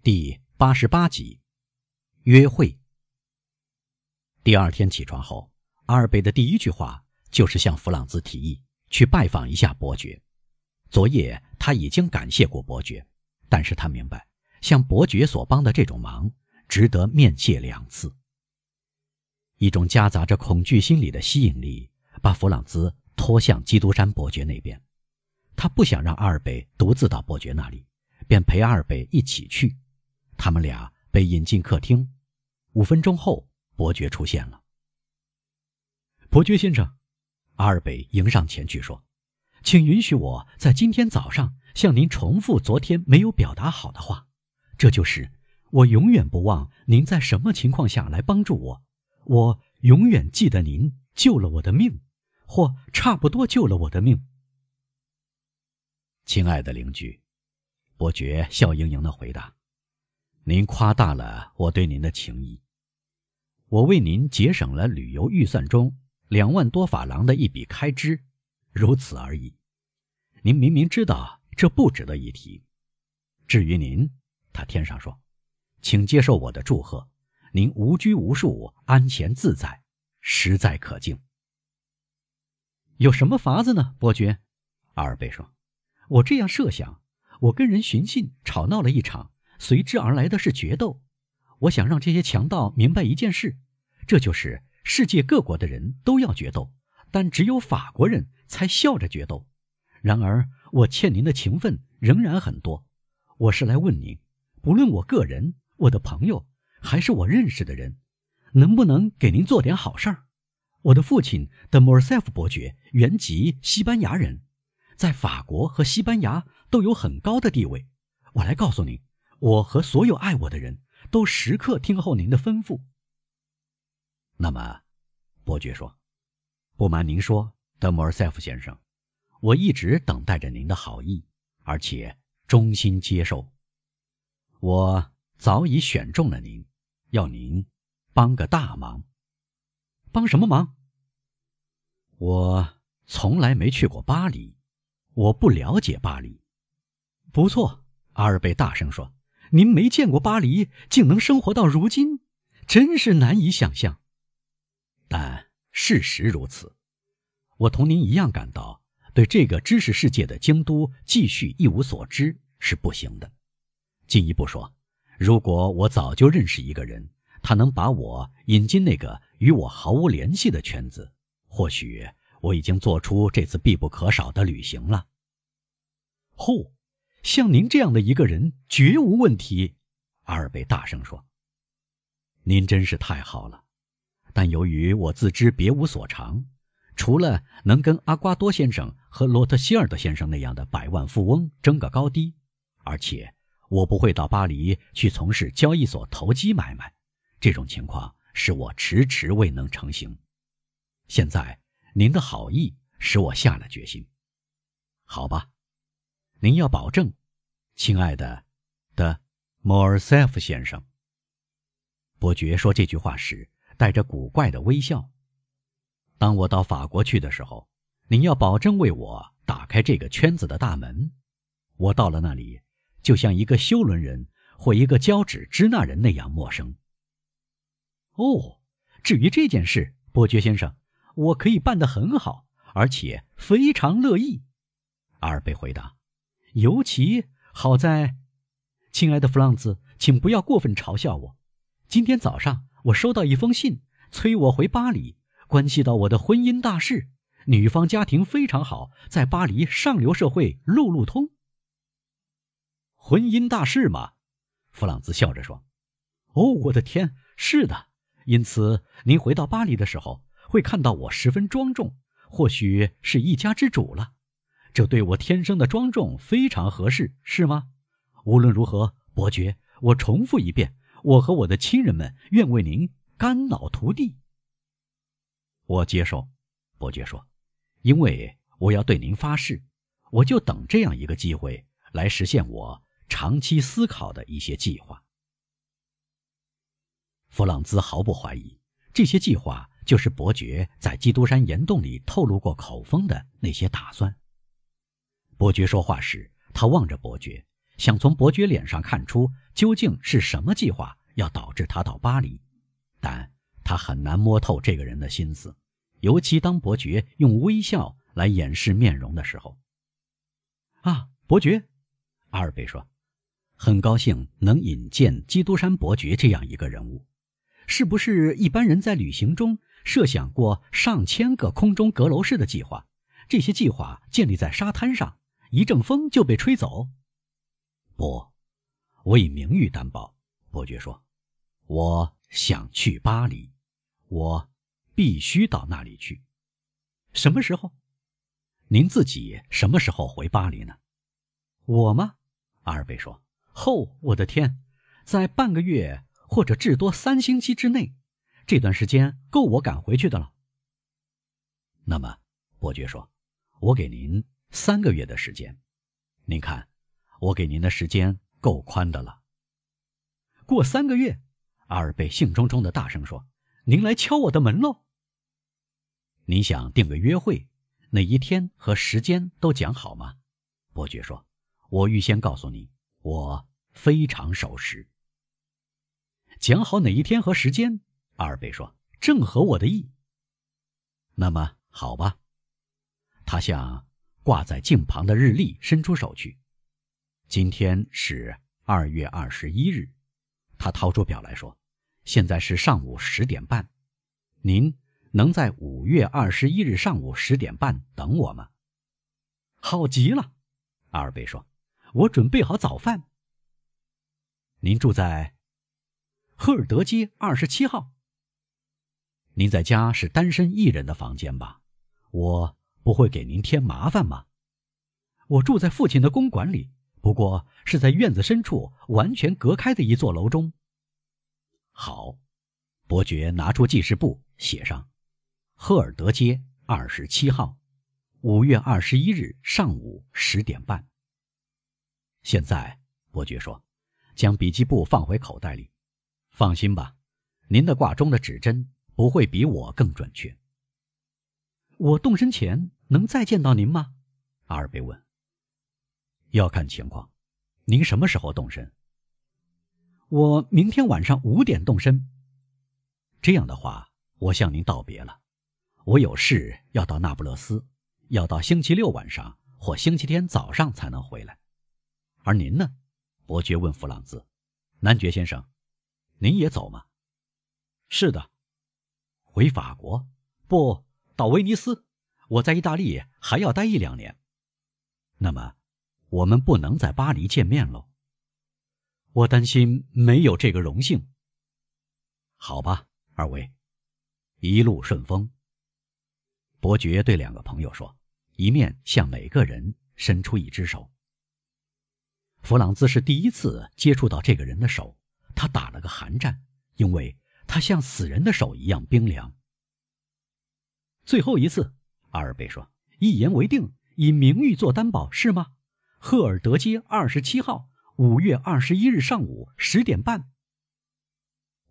第八十八集，约会。第二天起床后，阿尔贝的第一句话就是向弗朗兹提议去拜访一下伯爵。昨夜他已经感谢过伯爵，但是他明白，向伯爵所帮的这种忙，值得面谢两次。一种夹杂着恐惧心理的吸引力，把弗朗兹拖向基督山伯爵那边。他不想让阿尔贝独自到伯爵那里，便陪阿尔贝一起去。他们俩被引进客厅，五分钟后，伯爵出现了。伯爵先生，阿尔北迎上前去说：“请允许我在今天早上向您重复昨天没有表达好的话，这就是我永远不忘您在什么情况下来帮助我，我永远记得您救了我的命，或差不多救了我的命。”亲爱的邻居，伯爵笑盈盈的回答。您夸大了我对您的情谊。我为您节省了旅游预算中两万多法郎的一笔开支，如此而已。您明明知道这不值得一提。至于您，他添上说：“请接受我的祝贺，您无拘无束，安闲自在，实在可敬。”有什么法子呢，伯爵？阿尔贝说：“我这样设想，我跟人寻衅吵闹了一场。”随之而来的是决斗。我想让这些强盗明白一件事，这就是世界各国的人都要决斗，但只有法国人才笑着决斗。然而，我欠您的情分仍然很多。我是来问您，不论我个人、我的朋友，还是我认识的人，能不能给您做点好事儿？我的父亲的莫尔塞夫伯爵原籍西班牙人，在法国和西班牙都有很高的地位。我来告诉您。我和所有爱我的人都时刻听候您的吩咐。那么，伯爵说：“不瞒您说，德莫尔塞夫先生，我一直等待着您的好意，而且衷心接受。我早已选中了您，要您帮个大忙。帮什么忙？我从来没去过巴黎，我不了解巴黎。不错，阿尔贝大声说。”您没见过巴黎，竟能生活到如今，真是难以想象。但事实如此，我同您一样感到，对这个知识世界的京都继续一无所知是不行的。进一步说，如果我早就认识一个人，他能把我引进那个与我毫无联系的圈子，或许我已经做出这次必不可少的旅行了。呼。像您这样的一个人，绝无问题。”阿尔贝大声说。“您真是太好了，但由于我自知别无所长，除了能跟阿瓜多先生和罗特希尔德先生那样的百万富翁争个高低，而且我不会到巴黎去从事交易所投机买卖，这种情况使我迟迟未能成行。现在您的好意使我下了决心，好吧。”您要保证，亲爱的，的莫尔塞夫先生。伯爵说这句话时带着古怪的微笑。当我到法国去的时候，您要保证为我打开这个圈子的大门。我到了那里，就像一个修伦人或一个交趾支那人那样陌生。哦，至于这件事，伯爵先生，我可以办得很好，而且非常乐意。阿尔贝回答。尤其好在，亲爱的弗朗兹，请不要过分嘲笑我。今天早上我收到一封信，催我回巴黎，关系到我的婚姻大事。女方家庭非常好，在巴黎上流社会路路通。婚姻大事嘛，弗朗兹笑着说：“哦，我的天，是的。因此，您回到巴黎的时候，会看到我十分庄重，或许是一家之主了。”这对我天生的庄重非常合适，是吗？无论如何，伯爵，我重复一遍，我和我的亲人们愿为您肝脑涂地。我接受，伯爵说，因为我要对您发誓，我就等这样一个机会来实现我长期思考的一些计划。弗朗兹毫不怀疑，这些计划就是伯爵在基督山岩洞里透露过口风的那些打算。伯爵说话时，他望着伯爵，想从伯爵脸上看出究竟是什么计划要导致他到巴黎，但他很难摸透这个人的心思，尤其当伯爵用微笑来掩饰面容的时候。啊，伯爵，阿尔贝说，很高兴能引荐基督山伯爵这样一个人物。是不是一般人在旅行中设想过上千个空中阁楼式的计划？这些计划建立在沙滩上，一阵风就被吹走。不，我以名誉担保。伯爵说：“我想去巴黎，我必须到那里去。什么时候？您自己什么时候回巴黎呢？我吗？”阿尔贝说：“哦，我的天，在半个月。”或者至多三星期之内，这段时间够我赶回去的了。那么，伯爵说：“我给您三个月的时间，您看，我给您的时间够宽的了。”过三个月，阿尔贝兴冲冲的大声说：“您来敲我的门喽！您想定个约会，哪一天和时间都讲好吗？”伯爵说：“我预先告诉你，我非常守时。”讲好哪一天和时间，阿尔贝说：“正合我的意。”那么好吧。他向挂在镜旁的日历伸出手去。今天是二月二十一日。他掏出表来说：“现在是上午十点半。您能在五月二十一日上午十点半等我吗？”好极了，阿尔贝说：“我准备好早饭。”您住在？赫尔德街二十七号。您在家是单身一人的房间吧？我不会给您添麻烦吗？我住在父亲的公馆里，不过是在院子深处完全隔开的一座楼中。好，伯爵拿出记事簿，写上：赫尔德街二十七号，五月二十一日上午十点半。现在，伯爵说，将笔记簿放回口袋里。放心吧，您的挂钟的指针不会比我更准确。我动身前能再见到您吗？阿尔贝问。要看情况，您什么时候动身？我明天晚上五点动身。这样的话，我向您道别了。我有事要到那不勒斯，要到星期六晚上或星期天早上才能回来。而您呢？伯爵问弗朗兹。男爵先生。您也走吗？是的，回法国？不，到威尼斯。我在意大利还要待一两年。那么，我们不能在巴黎见面喽。我担心没有这个荣幸。好吧，二位，一路顺风。伯爵对两个朋友说，一面向每个人伸出一只手。弗朗兹是第一次接触到这个人的手。他打了个寒战，因为他像死人的手一样冰凉。最后一次，阿尔贝说：“一言为定，以名誉做担保，是吗？”赫尔德街二十七号，五月二十一日上午十点半。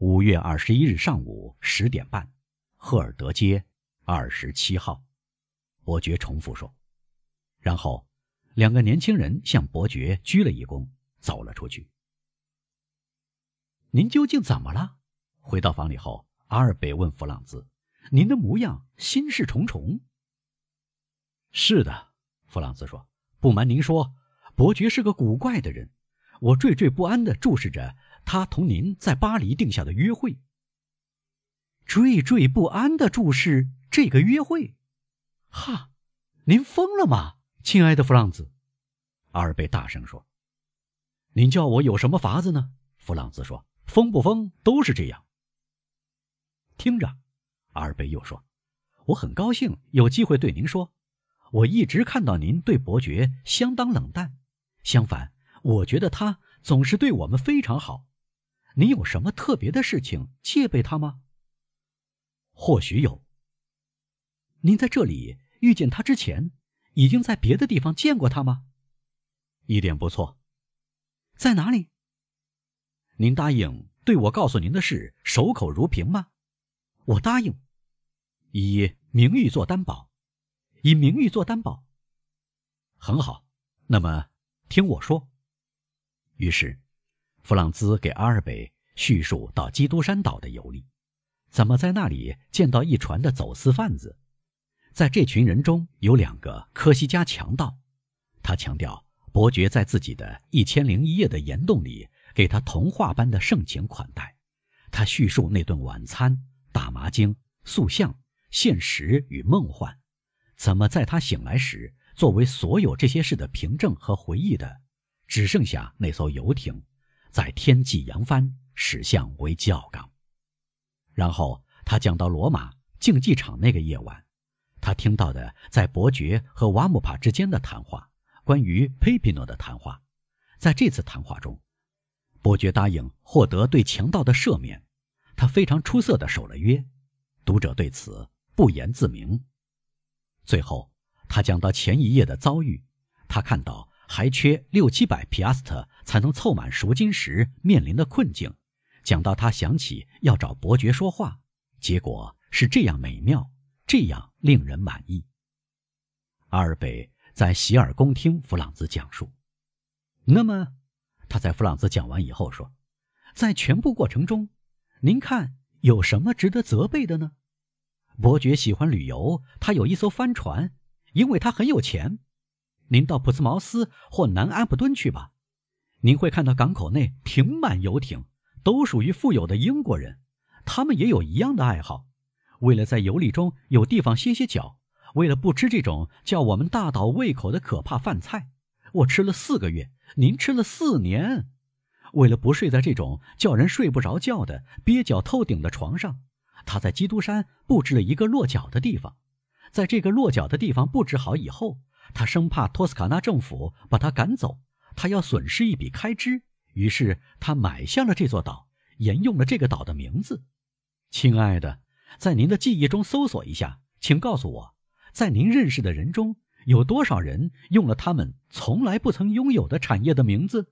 五月二十一日上午十点半，赫尔德街二十七号。伯爵重复说，然后两个年轻人向伯爵鞠了一躬，走了出去。您究竟怎么了？回到房里后，阿尔贝问弗朗兹：“您的模样心事重重。”是的，弗朗兹说：“不瞒您说，伯爵是个古怪的人。我惴惴不安地注视着他同您在巴黎定下的约会。惴惴不安地注视这个约会？哈，您疯了吗，亲爱的弗朗兹？”阿尔贝大声说：“您叫我有什么法子呢？”弗朗兹说。疯不疯都是这样。听着，阿尔贝又说：“我很高兴有机会对您说，我一直看到您对伯爵相当冷淡。相反，我觉得他总是对我们非常好。您有什么特别的事情戒备他吗？或许有。您在这里遇见他之前，已经在别的地方见过他吗？一点不错。在哪里？”您答应对我告诉您的事守口如瓶吗？我答应，以名誉做担保，以名誉做担保。很好，那么听我说。于是，弗朗兹给阿尔贝叙述到基督山岛的游历，怎么在那里见到一船的走私贩子，在这群人中有两个科西嘉强盗。他强调伯爵在自己的《一千零一夜》的岩洞里给他童话般的盛情款待。他叙述那顿晚餐、打麻将、塑像、现实与梦幻，怎么在他醒来时，作为所有这些事的凭证和回忆的，只剩下那艘游艇，在天际扬帆，驶向维吉奥港。然后他讲到罗马竞技场那个夜晚，他听到的在伯爵和瓦姆帕之间的谈话，关于佩皮诺的谈话，在这次谈话中。伯爵答应获得对强盗的赦免，他非常出色的守了约。读者对此不言自明。最后，他讲到前一夜的遭遇，他看到还缺六七百皮阿斯特才能凑满赎金时面临的困境，讲到他想起要找伯爵说话，结果是这样美妙，这样令人满意。阿尔贝在洗耳恭听弗朗兹讲述，那么。他在弗朗兹讲完以后说：“在全部过程中，您看有什么值得责备的呢？伯爵喜欢旅游，他有一艘帆船，因为他很有钱。您到普斯茅斯或南安普敦去吧，您会看到港口内停满游艇，都属于富有的英国人，他们也有一样的爱好。为了在游历中有地方歇歇脚，为了不吃这种叫我们大倒胃口的可怕饭菜，我吃了四个月。”您吃了四年，为了不睡在这种叫人睡不着觉的憋脚透顶的床上，他在基督山布置了一个落脚的地方。在这个落脚的地方布置好以后，他生怕托斯卡纳政府把他赶走，他要损失一笔开支，于是他买下了这座岛，沿用了这个岛的名字。亲爱的，在您的记忆中搜索一下，请告诉我，在您认识的人中。有多少人用了他们从来不曾拥有的产业的名字？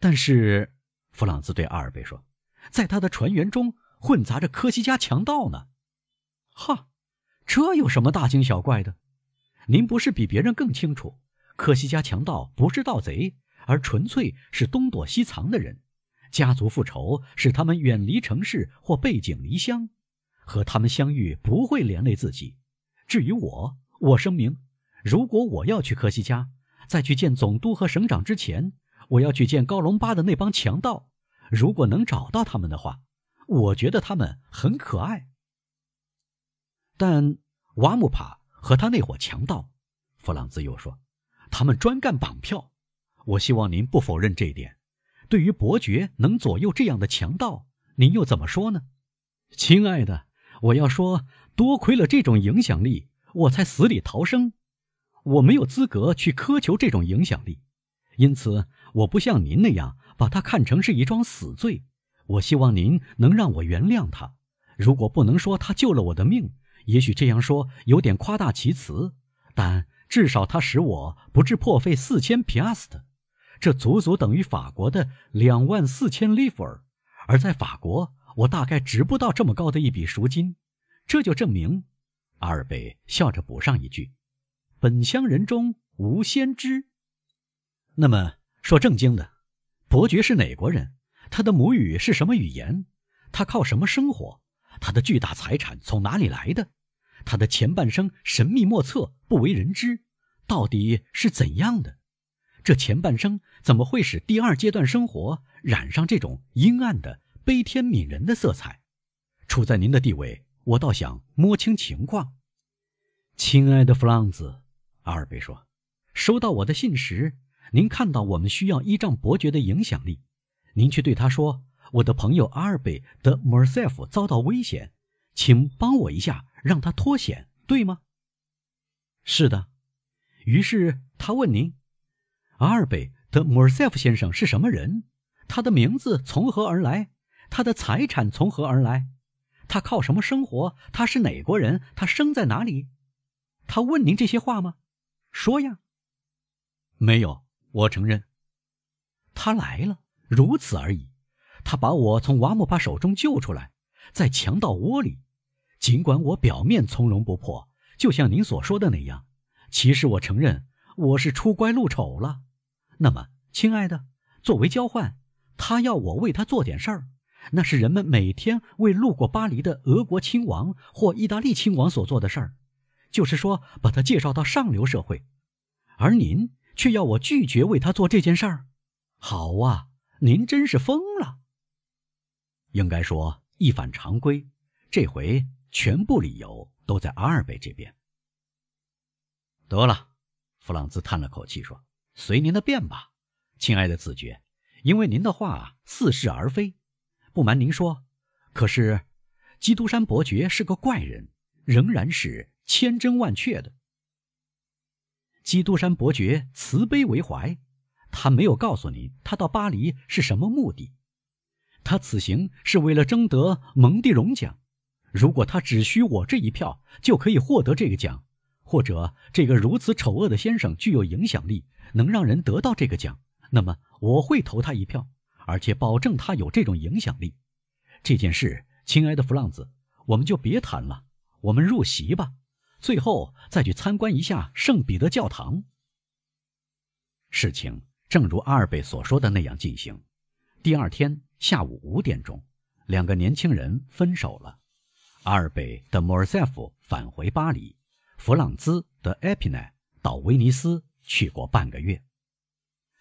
但是，弗朗兹对阿尔贝说：“在他的船员中混杂着科西嘉强盗呢。”哈，这有什么大惊小怪的？您不是比别人更清楚，科西嘉强盗不是盗贼，而纯粹是东躲西藏的人。家族复仇使他们远离城市或背井离乡，和他们相遇不会连累自己。至于我，我声明，如果我要去科西嘉，在去见总督和省长之前，我要去见高龙巴的那帮强盗。如果能找到他们的话，我觉得他们很可爱。但瓦姆帕和他那伙强盗，弗朗兹又说，他们专干绑票。我希望您不否认这一点。对于伯爵能左右这样的强盗，您又怎么说呢？亲爱的，我要说，多亏了这种影响力。我才死里逃生，我没有资格去苛求这种影响力，因此我不像您那样把它看成是一桩死罪。我希望您能让我原谅他。如果不能说他救了我的命，也许这样说有点夸大其词，但至少他使我不致破费四千皮阿斯特，这足足等于法国的两万四千利弗尔，而在法国我大概值不到这么高的一笔赎金，这就证明。阿尔贝笑着补上一句：“本乡人中无先知。”那么说正经的，伯爵是哪国人？他的母语是什么语言？他靠什么生活？他的巨大财产从哪里来的？他的前半生神秘莫测，不为人知，到底是怎样的？这前半生怎么会使第二阶段生活染上这种阴暗的、悲天悯人的色彩？处在您的地位。我倒想摸清情况，亲爱的弗朗兹，阿尔贝说：“收到我的信时，您看到我们需要依仗伯爵的影响力，您去对他说，我的朋友阿尔贝德莫尔塞夫遭到危险，请帮我一下，让他脱险，对吗？”“是的。”于是他问您：“阿尔贝德莫尔塞夫先生是什么人？他的名字从何而来？他的财产从何而来？”他靠什么生活？他是哪国人？他生在哪里？他问您这些话吗？说呀。没有，我承认。他来了，如此而已。他把我从瓦姆巴手中救出来，在强盗窝里。尽管我表面从容不迫，就像您所说的那样，其实我承认我是出乖露丑了。那么，亲爱的，作为交换，他要我为他做点事儿，那是人们每天为路过巴黎的俄国亲王或意大利亲王所做的事儿，就是说把他介绍到上流社会。而您却要我拒绝为他做这件事儿，好啊，您真是疯了。应该说一反常规，这回全部理由都在阿尔贝这边。得了，弗朗兹叹了口气说：“随您的便吧，亲爱的子爵，因为您的话似是而非。不瞒您说，可是，基督山伯爵是个怪人，仍然是千真万确的。”基督山伯爵慈悲为怀，他没有告诉你他到巴黎是什么目的。他此行是为了争得蒙蒂荣奖。如果他只需我这一票就可以获得这个奖，或者这个如此丑恶的先生具有影响力，能让人得到这个奖，那么我会投他一票，而且保证他有这种影响力。这件事，亲爱的弗朗兹，我们就别谈了，我们入席吧。最后再去参观一下圣彼得教堂。事情正如阿尔贝所说的那样进行。第二天下午五点钟，两个年轻人分手了。阿尔贝的莫尔塞夫返回巴黎，弗朗兹的埃皮奈到威尼斯去过半个月。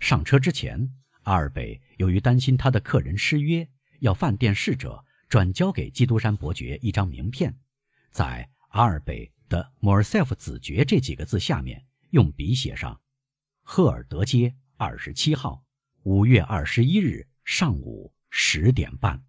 上车之前，阿尔贝由于担心他的客人失约，要饭店侍者转交给基督山伯爵一张名片，在阿尔贝。的莫尔塞夫子爵这几个字下面用笔写上：赫尔德街二十七号，五月二十一日上午十点半。